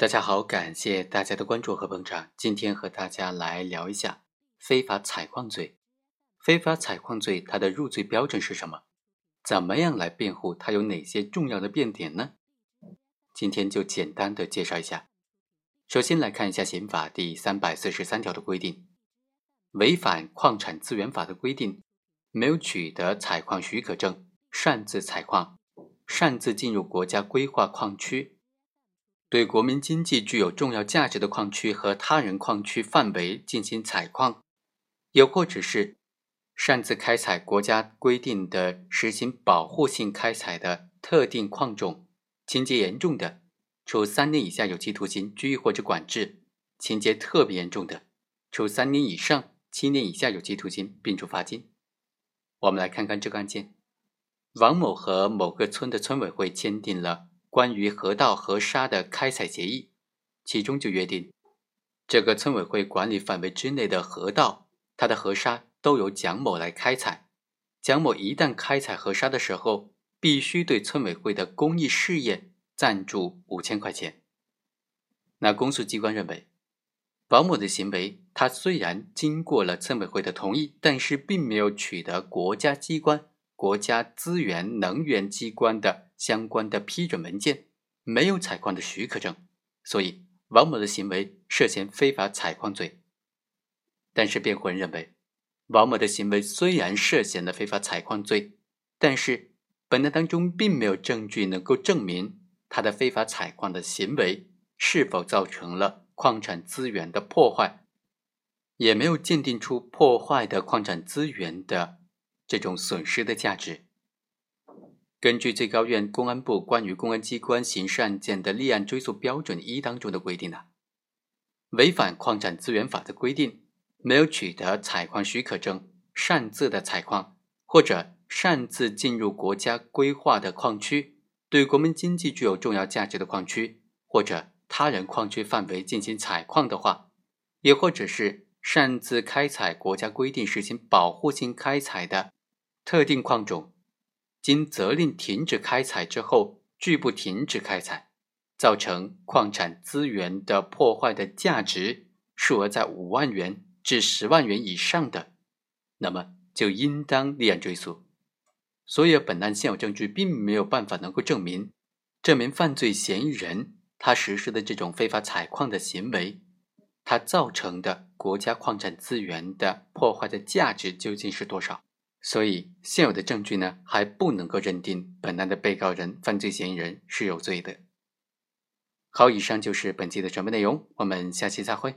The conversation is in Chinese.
大家好，感谢大家的关注和捧场。今天和大家来聊一下非法采矿罪。非法采矿罪它的入罪标准是什么？怎么样来辩护？它有哪些重要的辩点呢？今天就简单的介绍一下。首先来看一下刑法第三百四十三条的规定：违反矿产资源法的规定，没有取得采矿许可证，擅自采矿，擅自进入国家规划矿区。对国民经济具有重要价值的矿区和他人矿区范围进行采矿，又或者是擅自开采国家规定的实行保护性开采的特定矿种，情节严重的，处三年以下有期徒刑、拘役或者管制；情节特别严重的，处三年以上七年以下有期徒刑，并处罚金。我们来看看这个案件：王某和某个村的村委会签订了。关于河道河沙的开采协议，其中就约定，这个村委会管理范围之内的河道，它的河沙都由蒋某来开采。蒋某一旦开采河沙的时候，必须对村委会的公益事业赞助五千块钱。那公诉机关认为，王某的行为，他虽然经过了村委会的同意，但是并没有取得国家机关。国家资源能源机关的相关的批准文件，没有采矿的许可证，所以王某的行为涉嫌非法采矿罪。但是辩护人认为，王某的行为虽然涉嫌了非法采矿罪，但是本案当中并没有证据能够证明他的非法采矿的行为是否造成了矿产资源的破坏，也没有鉴定出破坏的矿产资源的。这种损失的价值，根据最高院公安部关于公安机关刑事案件的立案追诉标准一当中的规定呢，违反矿产资源法的规定，没有取得采矿许可证，擅自的采矿，或者擅自进入国家规划的矿区，对国民经济具有重要价值的矿区，或者他人矿区范围进行采矿的话，也或者是擅自开采国家规定实行保护性开采的。特定矿种经责令停止开采之后，拒不停止开采，造成矿产资源的破坏的价值数额在五万元至十万元以上的，那么就应当立案追诉。所以，本案现有证据并没有办法能够证明，这名犯罪嫌疑人他实施的这种非法采矿的行为，他造成的国家矿产资源的破坏的价值究竟是多少。所以，现有的证据呢，还不能够认定本案的被告人、犯罪嫌疑人是有罪的。好，以上就是本期的全部内容，我们下期再会。